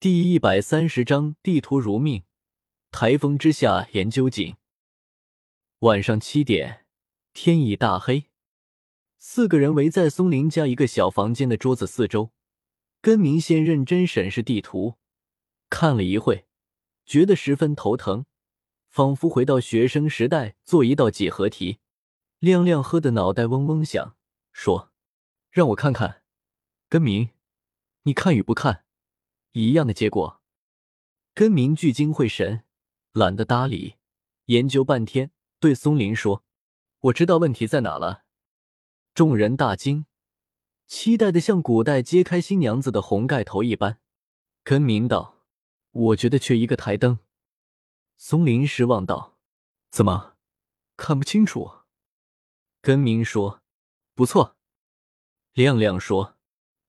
第一百三十章地图如命。台风之下研究紧。晚上七点，天已大黑，四个人围在松林家一个小房间的桌子四周。根明先认真审视地图，看了一会，觉得十分头疼，仿佛回到学生时代做一道几何题。亮亮喝的脑袋嗡嗡响，说：“让我看看，根明，你看与不看？”一样的结果，根明聚精会神，懒得搭理，研究半天，对松林说：“我知道问题在哪了。”众人大惊，期待的像古代揭开新娘子的红盖头一般。根明道：“我觉得缺一个台灯。”松林失望道：“怎么看不清楚？”根明说：“不错。”亮亮说：“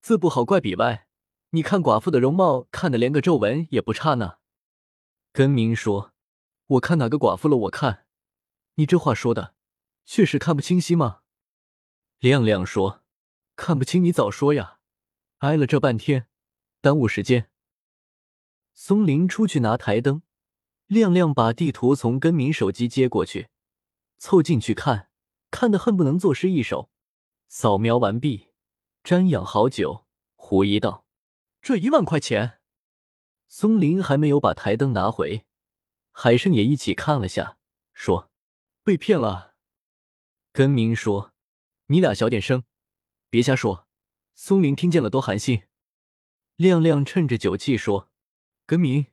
字不好怪笔歪。”你看寡妇的容貌，看的连个皱纹也不差呢。根明说：“我看哪个寡妇了？我看，你这话说的，确实看不清晰吗？”亮亮说：“看不清你早说呀，挨了这半天，耽误时间。”松林出去拿台灯，亮亮把地图从根明手机接过去，凑近去看，看得恨不能作诗一首。扫描完毕，瞻仰好久，狐疑道。这一万块钱，松林还没有把台灯拿回，海生也一起看了下，说：“被骗了。”根明说：“你俩小点声，别瞎说。”松林听见了多寒心。亮亮趁着酒气说：“根明，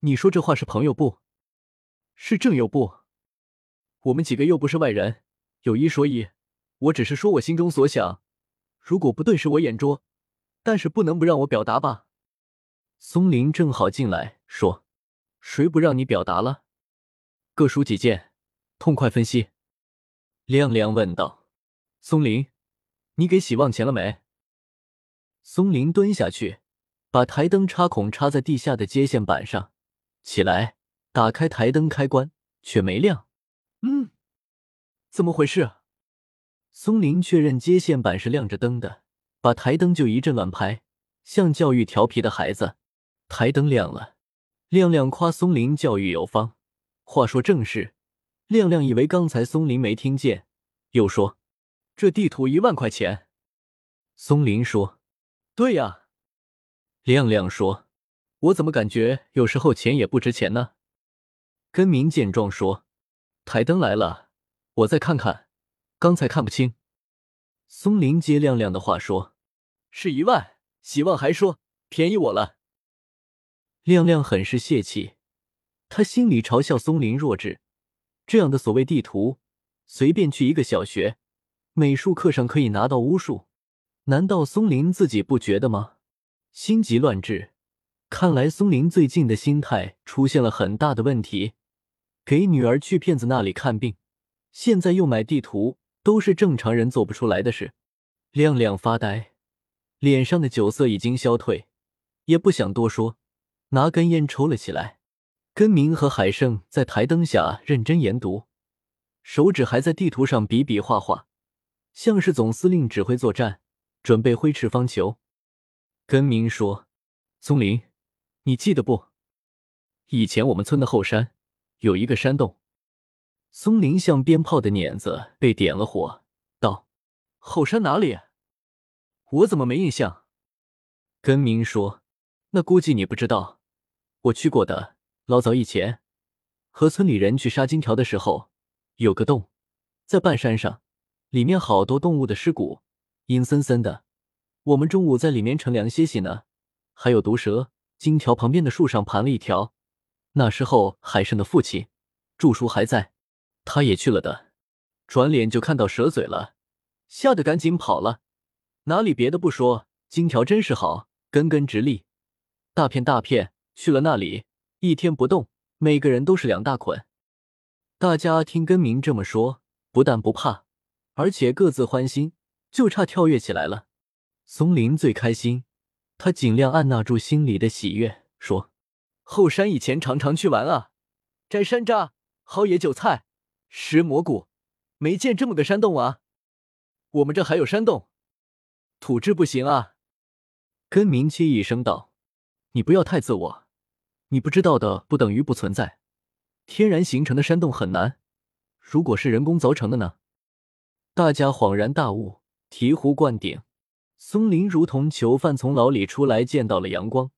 你说这话是朋友不？是正友不？我们几个又不是外人，有一说一，我只是说我心中所想，如果不对，是我眼拙。”但是不能不让我表达吧？松林正好进来，说：“谁不让你表达了？各抒己见，痛快分析。”亮亮问道：“松林，你给洗忘钱了没？”松林蹲下去，把台灯插孔插在地下的接线板上，起来打开台灯开关，却没亮。嗯，怎么回事？松林确认接线板是亮着灯的。把台灯就一阵乱拍，像教育调皮的孩子。台灯亮了，亮亮夸松林教育有方。话说正事，亮亮以为刚才松林没听见，又说：“这地图一万块钱。”松林说：“对呀。”亮亮说：“我怎么感觉有时候钱也不值钱呢？”根明见状说：“台灯来了，我再看看，刚才看不清。”松林接亮亮的话说：“是一万，希望还说便宜我了。”亮亮很是泄气，他心里嘲笑松林弱智。这样的所谓地图，随便去一个小学美术课上可以拿到巫术，难道松林自己不觉得吗？心急乱治，看来松林最近的心态出现了很大的问题。给女儿去骗子那里看病，现在又买地图。都是正常人做不出来的事。亮亮发呆，脸上的酒色已经消退，也不想多说，拿根烟抽了起来。根明和海胜在台灯下认真研读，手指还在地图上比比划划，像是总司令指挥作战，准备挥斥方遒。根明说：“松林，你记得不？以前我们村的后山有一个山洞。”松林像鞭炮的碾子被点了火，道：“后山哪里？我怎么没印象？”根明说：“那估计你不知道，我去过的。老早以前，和村里人去杀金条的时候，有个洞，在半山上，里面好多动物的尸骨，阴森森的。我们中午在里面乘凉歇息呢，还有毒蛇。金条旁边的树上盘了一条。那时候海胜的父亲祝叔还在。”他也去了的，转脸就看到蛇嘴了，吓得赶紧跑了。哪里别的不说，金条真是好，根根直立，大片大片。去了那里，一天不动，每个人都是两大捆。大家听根明这么说，不但不怕，而且各自欢心，就差跳跃起来了。松林最开心，他尽量按捺住心里的喜悦，说：“后山以前常常去玩啊，摘山楂，薅野韭菜。”石蘑菇，没见这么个山洞啊！我们这还有山洞，土质不行啊！根明切一声道：“你不要太自我，你不知道的不等于不存在。天然形成的山洞很难，如果是人工凿成的呢？大家恍然大悟，醍醐灌顶。松林如同囚犯从牢里出来，见到了阳光，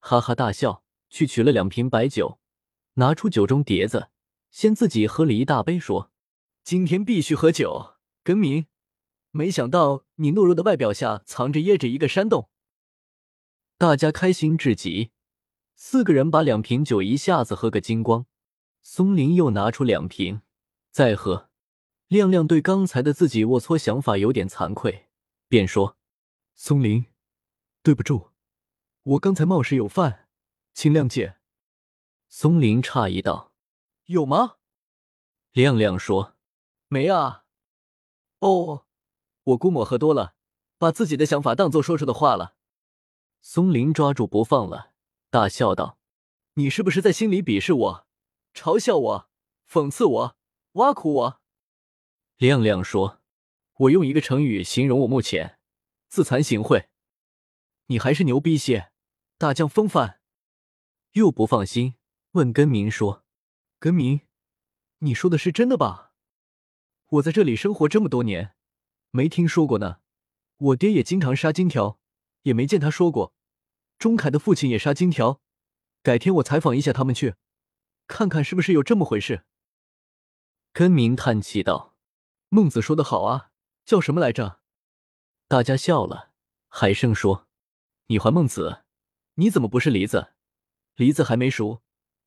哈哈大笑，去取了两瓶白酒，拿出酒盅碟子，先自己喝了一大杯，说：“今天必须喝酒。”根明，没想到你懦弱的外表下藏着掖着一个山洞。大家开心至极，四个人把两瓶酒一下子喝个精光。松林又拿出两瓶，再喝。亮亮对刚才的自己龌龊想法有点惭愧，便说。松林，对不住，我刚才冒失有犯，请谅解。松林诧异道：“有吗？”亮亮说：“没啊。”哦，我估摸喝多了，把自己的想法当做说出的话了。松林抓住不放了，大笑道：“你是不是在心里鄙视我，嘲笑我，讽刺我，挖苦我？”亮亮说：“我用一个成语形容我目前。”自惭形秽，你还是牛逼些，大将风范。又不放心，问根明说：“根明，你说的是真的吧？我在这里生活这么多年，没听说过呢。我爹也经常杀金条，也没见他说过。钟凯的父亲也杀金条，改天我采访一下他们去，看看是不是有这么回事。”根明叹气道：“孟子说的好啊，叫什么来着？”大家笑了，海生说：“你还孟子？你怎么不是梨子？梨子还没熟，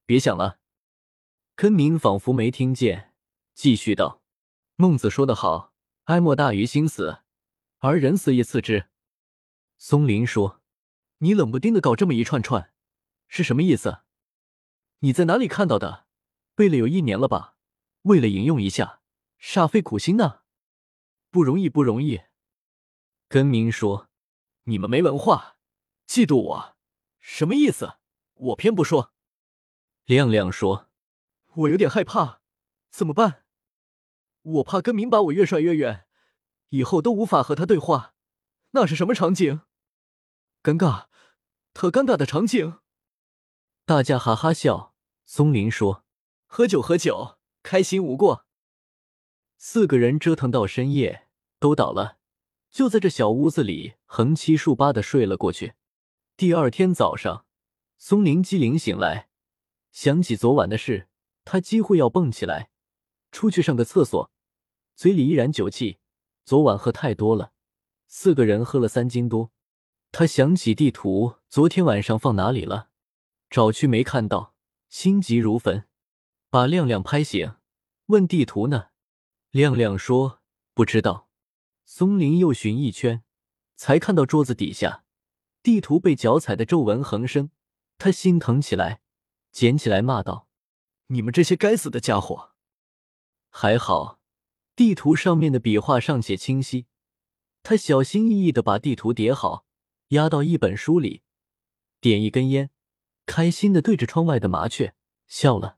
别想了。”根明仿佛没听见，继续道：“孟子说得好，哀莫大于心死，而人死亦次之。”松林说：“你冷不丁的搞这么一串串，是什么意思？你在哪里看到的？背了有一年了吧？为了引用一下，煞费苦心呢，不容易，不容易。”根明说：“你们没文化，嫉妒我，什么意思？我偏不说。”亮亮说：“我有点害怕，怎么办？我怕根明把我越甩越远，以后都无法和他对话。那是什么场景？尴尬，特尴尬的场景。”大家哈哈笑。松林说：“喝酒，喝酒，开心无过。”四个人折腾到深夜，都倒了。就在这小屋子里横七竖八的睡了过去。第二天早上，松林机灵醒来，想起昨晚的事，他几乎要蹦起来，出去上个厕所，嘴里依然酒气。昨晚喝太多了，四个人喝了三斤多。他想起地图，昨天晚上放哪里了？找去没看到，心急如焚，把亮亮拍醒，问地图呢？亮亮说不知道。松林又寻一圈，才看到桌子底下地图被脚踩的皱纹横生，他心疼起来，捡起来骂道：“你们这些该死的家伙！”还好，地图上面的笔画尚且清晰。他小心翼翼的把地图叠好，压到一本书里，点一根烟，开心的对着窗外的麻雀笑了。